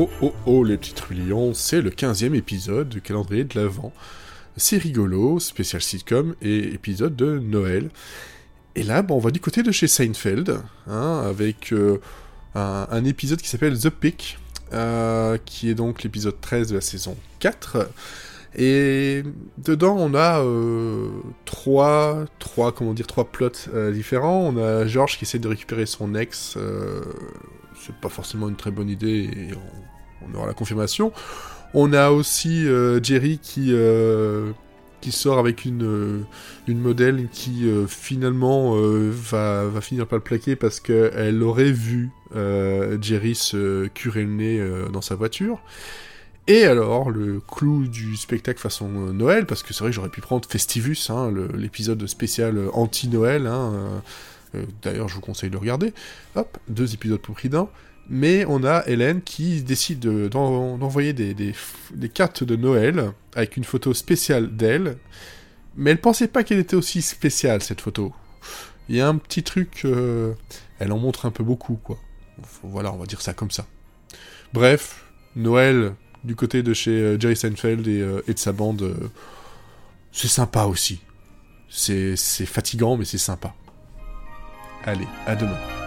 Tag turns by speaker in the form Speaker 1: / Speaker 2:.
Speaker 1: Oh oh oh les petits trublions, c'est le 15e épisode du calendrier de l'Avent. C'est rigolo, spécial sitcom et épisode de Noël. Et là, on va du côté de chez Seinfeld, hein, avec euh, un, épisode qui s'appelle The Pick, euh, qui est donc l'épisode 13 de la saison 4. Et dedans, on a euh, trois, trois, comment dire, trois plots différents. On a George qui essaie de récupérer son ex c'est pas forcément une très bonne idée on, aura la confirmation. On a aussi euh, Jerry qui, euh, qui sort avec une, euh, modèle qui finalement va, finir par le plaquer parce qu'elle aurait vu Jerry se curer le nez dans sa voiture. Et alors, le clou du spectacle façon Noël, parce que c'est vrai que j'aurais pu prendre Festivus, hein, l'épisode spécial anti-Noël, hein, d'ailleurs, je vous conseille de regarder. Hop, deux épisodes pour prix. Mais on a Hélène qui décide d'envoyer des, des, cartes de Noël avec une photo spéciale d'elle. Mais elle pensait pas qu'elle était aussi spéciale, cette photo. Il y a un petit truc... Euh, elle en montre un peu beaucoup, quoi. Voilà, on va dire ça comme ça. Bref, Noël, du côté de chez euh, Jerry Seinfeld et, et de sa bande, c'est sympa aussi. C'est fatigant, mais c'est sympa. Allez, à demain.